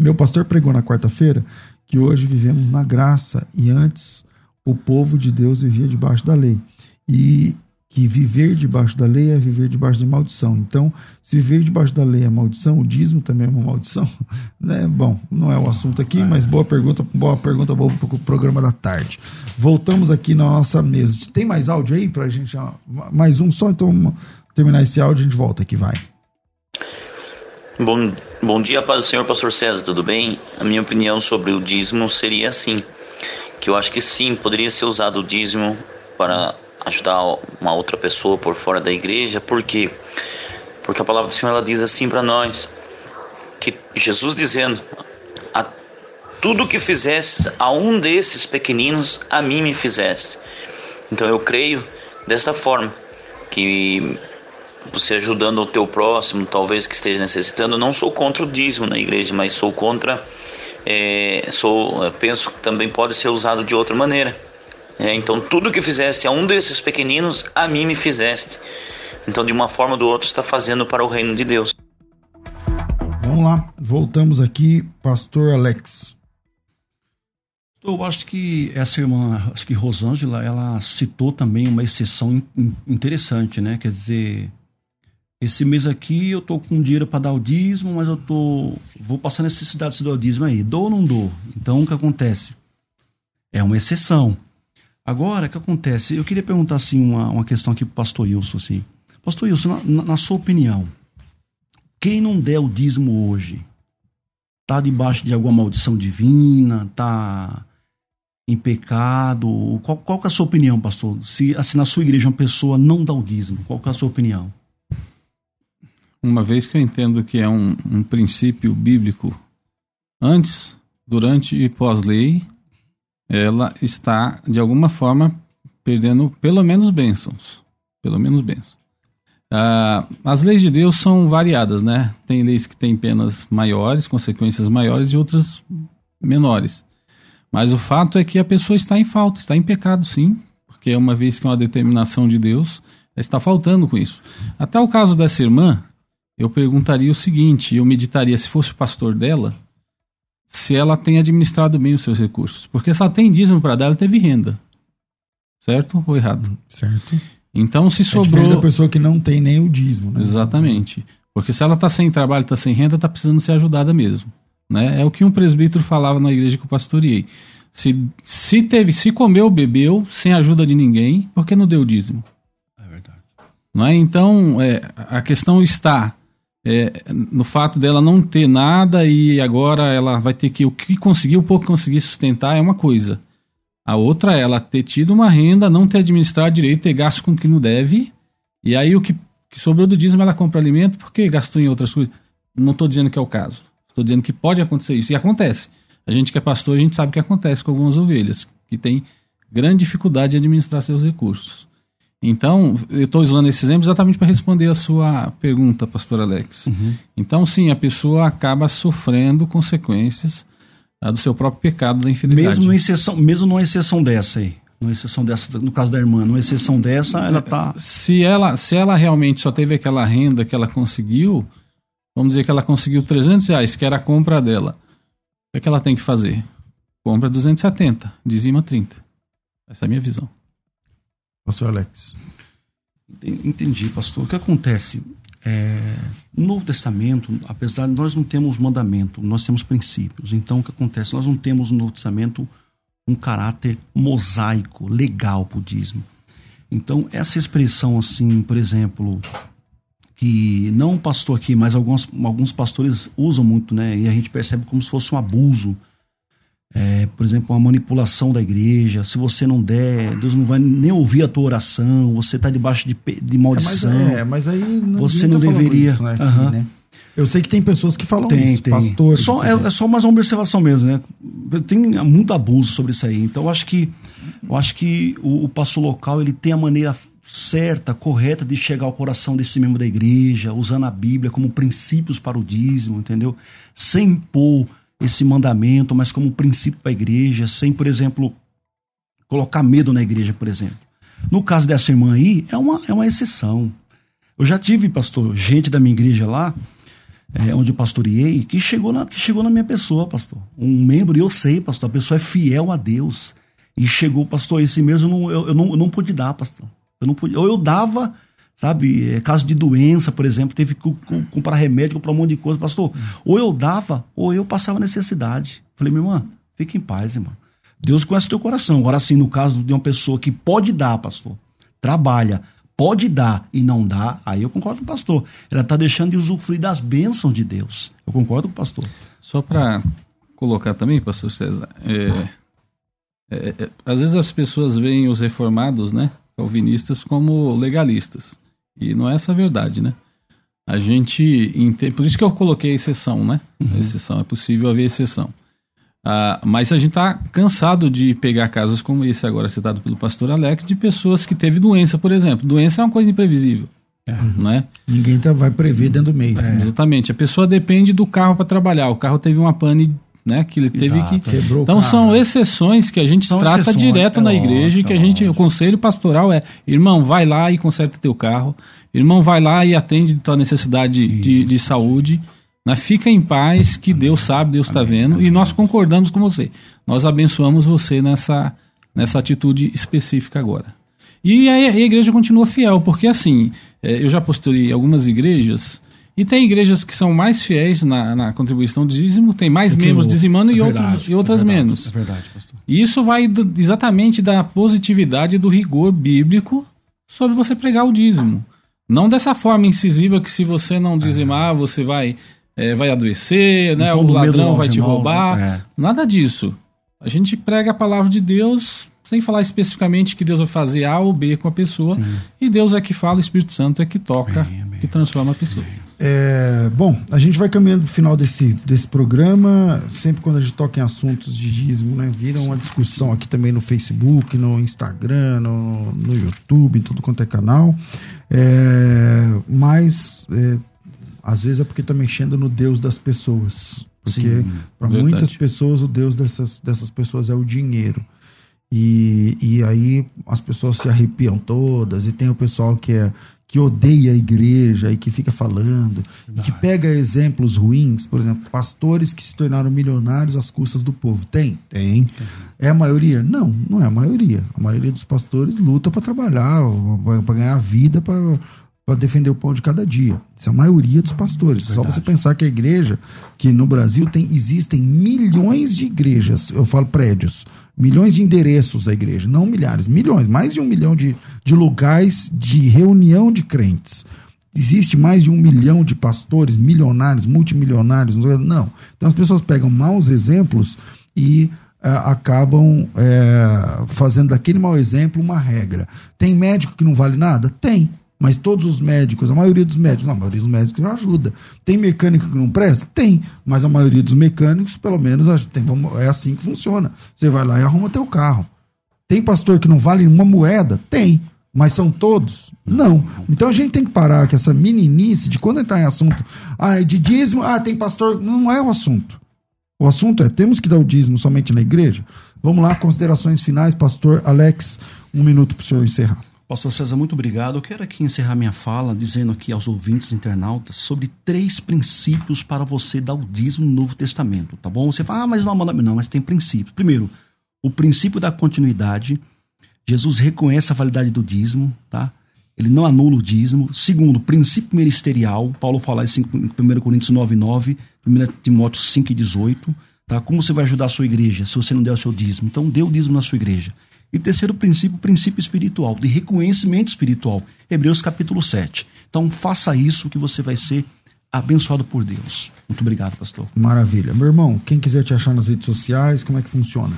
Meu pastor pregou na quarta-feira que hoje vivemos na graça e antes o povo de Deus vivia debaixo da lei. E que viver debaixo da lei é viver debaixo de maldição. Então, se viver debaixo da lei é maldição, o dízimo também é uma maldição, né? Bom, não é o assunto aqui, mas boa pergunta, boa pergunta, boa para o programa da tarde. Voltamos aqui na nossa mesa. Tem mais áudio aí para a gente? Mais um só, então terminar esse áudio a gente volta aqui, vai. Bom, bom dia, paz do Senhor, pastor César, tudo bem? A minha opinião sobre o dízimo seria assim, que eu acho que sim, poderia ser usado o dízimo para ajudar uma outra pessoa por fora da igreja, por quê? Porque a palavra do Senhor ela diz assim para nós, que Jesus dizendo, a tudo que fizeste a um desses pequeninos, a mim me fizeste. Então eu creio dessa forma, que você ajudando o teu próximo, talvez que esteja necessitando, não sou contra o dízimo na igreja, mas sou contra, é, sou, penso que também pode ser usado de outra maneira. É, então, tudo que fizeste a um desses pequeninos, a mim me fizeste. Então, de uma forma ou do outro, está fazendo para o reino de Deus. Vamos lá, voltamos aqui, Pastor Alex. Eu acho que essa irmã, acho que Rosângela, ela citou também uma exceção interessante, né? Quer dizer, esse mês aqui eu tô com dinheiro para dar o dízimo, mas eu tô vou passar necessidade de dar o dízimo aí. Dou ou não dou? Então o que acontece? É uma exceção. Agora, o que acontece? Eu queria perguntar assim uma, uma questão aqui pro pastor Wilson, assim. Pastor Wilson, na, na sua opinião, quem não der o dízimo hoje, tá debaixo de alguma maldição divina, tá em pecado? Qual, qual é a sua opinião, pastor? Se assim, na sua igreja uma pessoa não dá o dízimo, qual é a sua opinião? Uma vez que eu entendo que é um, um princípio bíblico, antes, durante e pós-lei, ela está, de alguma forma, perdendo pelo menos bênçãos. Pelo menos bênçãos. Ah, as leis de Deus são variadas, né? Tem leis que têm penas maiores, consequências maiores e outras menores. Mas o fato é que a pessoa está em falta, está em pecado, sim, porque uma vez que é uma determinação de Deus, está faltando com isso. Até o caso dessa irmã, eu perguntaria o seguinte: eu meditaria se fosse o pastor dela, se ela tem administrado bem os seus recursos. Porque se ela tem dízimo para dar, ela teve renda. Certo ou errado? Certo. Então, se É sobrou. da pessoa que não tem nem o dízimo. Né? Exatamente. Porque se ela está sem trabalho, está sem renda, está precisando ser ajudada mesmo. Né? É o que um presbítero falava na igreja que eu pastoreei. Se, se teve, se comeu, bebeu, sem ajuda de ninguém, por que não deu dízimo? É verdade. Não é? Então, é, a questão está é, no fato dela não ter nada e agora ela vai ter que o que conseguir, o pouco que conseguir sustentar é uma coisa. A outra é ela ter tido uma renda, não ter administrado direito, ter gasto com o que não deve, e aí o que, que sobrou do dízimo ela compra alimento porque gastou em outras coisas. Não estou dizendo que é o caso. Estou dizendo que pode acontecer isso. E acontece. A gente que é pastor, a gente sabe que acontece com algumas ovelhas, que tem grande dificuldade de administrar seus recursos. Então, eu estou usando esse exemplo exatamente para responder a sua pergunta, pastor Alex. Então, sim, a pessoa acaba sofrendo consequências ah, do seu próprio pecado da infidelidade. Mesmo, numa exceção, mesmo numa exceção dessa aí. Numa exceção dessa, no caso da irmã, numa exceção dessa, ela tá. se ela, se ela realmente só teve aquela renda que ela conseguiu, vamos dizer que ela conseguiu 300 reais, que era a compra dela. O que, é que ela tem que fazer? Compra 270, dizima 30. Essa é a minha visão. Pastor Alex. Entendi, pastor. O que acontece? É, no Novo Testamento, apesar de nós não temos mandamento, nós temos princípios. Então, o que acontece? Nós não temos no Novo Testamento um caráter mosaico, legal para o dízimo. Então, essa expressão, assim, por exemplo, que não pastor aqui, mas alguns, alguns pastores usam muito, né? E a gente percebe como se fosse um abuso. É, por exemplo, uma manipulação da igreja. Se você não der, Deus não vai nem ouvir a tua oração. Você está debaixo de, de É, mas, maldição. é, mas aí não, Você não tá falando deveria. isso, né, aqui, né? Eu sei que tem pessoas que falam Tem, isso, tem. pastores. Só, é, é só mais uma observação mesmo, né? Tem muito abuso sobre isso aí. Então, eu acho que, eu acho que o, o pastor local ele tem a maneira certa, correta de chegar ao coração desse membro da igreja, usando a Bíblia como princípios para o dízimo, entendeu? Sem impor esse mandamento, mas como princípio para a igreja, sem, por exemplo, colocar medo na igreja, por exemplo. No caso dessa irmã aí, é uma, é uma exceção. Eu já tive, pastor, gente da minha igreja lá, é, onde eu pastoreei, que chegou, na, que chegou na minha pessoa, pastor. Um membro, e eu sei, pastor, a pessoa é fiel a Deus. E chegou, pastor, esse mesmo eu não, eu, eu não, eu não pude dar, pastor. Eu não pude, ou eu dava, sabe, é, caso de doença, por exemplo, teve que co- co- comprar remédio, comprar um monte de coisa, pastor. Ou eu dava, ou eu passava necessidade. Falei, minha irmã, fique em paz, irmã. Deus conhece o teu coração. Agora, sim, no caso de uma pessoa que pode dar, pastor, trabalha, pode dar e não dá, aí eu concordo com o pastor. Ela está deixando de usufruir das bênçãos de Deus. Eu concordo com o pastor. Só para colocar também, pastor César, é, é, é, às vezes as pessoas veem os reformados, né, calvinistas, como legalistas. E não é essa a verdade, né? A gente por isso que eu coloquei a exceção, né? A exceção, é possível haver exceção. Ah, mas a gente está cansado de pegar casos como esse agora citado pelo pastor Alex, de pessoas que teve doença, por exemplo. Doença é uma coisa imprevisível, né? Ninguém tá, vai prever dentro do mês. né? Exatamente. A pessoa depende do carro para trabalhar. O carro teve uma pane, né? Que ele teve Exato. que. Quebrou o Então carro. são exceções que a gente São trata exceções, direto é na igreja e que a gente, o lógico. conselho pastoral é, irmão, vai lá e conserta teu carro. Irmão, vai lá e atende tua necessidade de, de saúde. Né? Fica em paz, que Deus sabe, Deus está vendo, e nós concordamos com você. Nós abençoamos você nessa, nessa atitude específica agora. E aí a igreja continua fiel, porque assim, é, eu já posturei algumas igrejas e tem igrejas que são mais fiéis na, na contribuição do dízimo, tem mais que membros dizimando é e, verdade, outros, e outras é verdade, menos. É verdade, pastor. E isso vai do- exatamente da positividade do rigor bíblico sobre você pregar o dízimo. Não dessa forma incisiva que se você não dizimar, você vai, é, vai adoecer, né? Impor o ladrão vai te roubar. né? Nada disso. A gente prega a palavra de Deus sem falar especificamente que Deus vai fazer A ou B com a pessoa. E Deus é que fala, o Espírito Santo é que toca, que transforma a pessoa. É, bom, a gente vai caminhando pro final desse, desse programa. Sempre quando a gente toca em assuntos de dízimo, né? Vira uma discussão aqui também no Facebook, no Instagram, no, no YouTube, em tudo quanto é canal. É, mas é, às vezes é porque tá mexendo no Deus das pessoas. Porque para muitas pessoas o Deus dessas, dessas pessoas é o dinheiro. E, e aí as pessoas se arrepiam todas, e tem o pessoal que é que odeia a igreja e que fica falando, e que pega exemplos ruins, por exemplo, pastores que se tornaram milionários às custas do povo. Tem? Tem. É a maioria? Não, não é a maioria. A maioria dos pastores luta para trabalhar, para ganhar vida, para defender o pão de cada dia. Isso é a maioria dos pastores. Só você pensar que a igreja, que no Brasil tem, existem milhões de igrejas, eu falo prédios, milhões de endereços da igreja, não milhares, milhões, mais de um milhão de, de lugares de reunião de crentes. Existe mais de um milhão de pastores milionários, multimilionários. Não. Então as pessoas pegam maus exemplos e ah, acabam eh, fazendo daquele mau exemplo uma regra. Tem médico que não vale nada? Tem. Mas todos os médicos, a maioria dos médicos, não, a maioria dos médicos ajuda. Tem mecânico que não presta? Tem. Mas a maioria dos mecânicos, pelo menos, tem, é assim que funciona. Você vai lá e arruma teu carro. Tem pastor que não vale uma moeda? Tem. Mas são todos? Não. Então a gente tem que parar com essa meninice de quando entrar em assunto, ah, é de dízimo, ah, tem pastor. Não é o assunto. O assunto é, temos que dar o dízimo somente na igreja? Vamos lá, considerações finais, pastor Alex, um minuto para o senhor encerrar. Pastor César, muito obrigado. Eu quero aqui encerrar minha fala dizendo aqui aos ouvintes internautas sobre três princípios para você dar o dízimo no Novo Testamento, tá bom? Você fala, ah, mas não, não, mas tem princípios. Primeiro, o princípio da continuidade. Jesus reconhece a validade do dízimo, tá? Ele não anula o dízimo. Segundo, princípio ministerial. Paulo fala isso em 1 Coríntios 9, 9, 1 Timóteo 5 e 18. Tá? Como você vai ajudar a sua igreja se você não der o seu dízimo? Então, dê o dízimo na sua igreja. E terceiro princípio, princípio espiritual, de reconhecimento espiritual. Hebreus capítulo 7. Então, faça isso que você vai ser abençoado por Deus. Muito obrigado, pastor. Maravilha. Meu irmão, quem quiser te achar nas redes sociais, como é que funciona?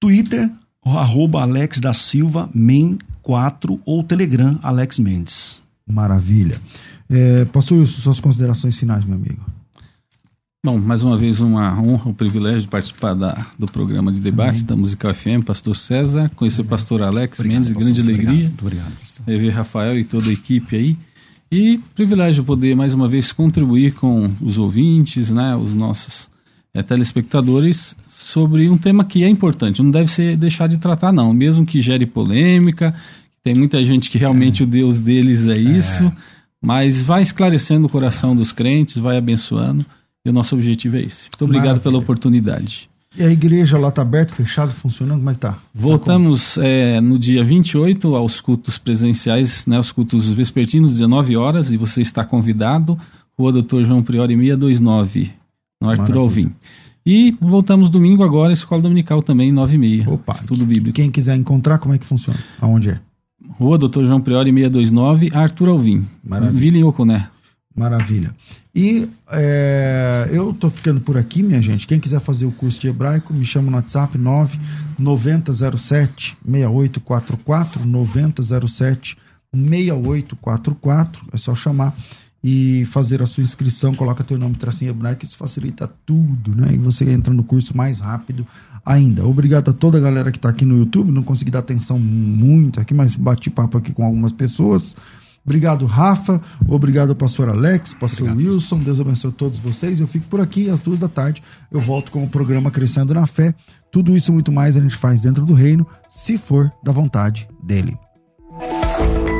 Twitter, arroba Alex da Silva, MEN 4 ou Telegram, Alex Mendes. Maravilha. É, pastor Wilson, suas considerações finais, meu amigo. Bom, mais uma vez uma honra, um privilégio de participar da, do programa de debate da Musical FM, Pastor César, conhecer o Pastor Alex Mendes, pastor. grande Muito alegria. Obrigado, muito obrigado, pastor. rever Rafael e toda a equipe aí. E privilégio poder mais uma vez contribuir com os ouvintes, né, os nossos eh, telespectadores, sobre um tema que é importante. Não deve ser deixar de tratar, não. Mesmo que gere polêmica, tem muita gente que realmente o Deus deles é isso, mas vai esclarecendo o coração dos crentes, vai abençoando. E o nosso objetivo é esse. Muito obrigado Maravilha. pela oportunidade. E a igreja lá tá aberta, fechada, funcionando? Como é que tá? Voltamos é, no dia 28 aos cultos presenciais, né, os cultos vespertinos, 19 horas, e você está convidado. Rua Doutor João Priori 629, no Arthur Maravilha. Alvim. E voltamos domingo agora, Escola Dominical também, 9 e meia. Opa, Estudo bíblico. Quem quiser encontrar, como é que funciona? Aonde é? Rua Doutor João Priori 629, Arthur Alvim. Maravilha. Vila em Oconé. Maravilha. E é, eu tô ficando por aqui, minha gente. Quem quiser fazer o curso de hebraico, me chama no WhatsApp 99007 6844 9007 6844. É só chamar e fazer a sua inscrição, coloca teu nome tracinho hebraico, isso facilita tudo, né? E você entra no curso mais rápido ainda. Obrigado a toda a galera que está aqui no YouTube. Não consegui dar atenção muito aqui, mas bati papo aqui com algumas pessoas. Obrigado, Rafa. Obrigado, pastor Alex, pastor Wilson. Deus abençoe todos vocês. Eu fico por aqui às duas da tarde. Eu volto com o programa Crescendo na Fé. Tudo isso e muito mais a gente faz dentro do reino, se for da vontade dele.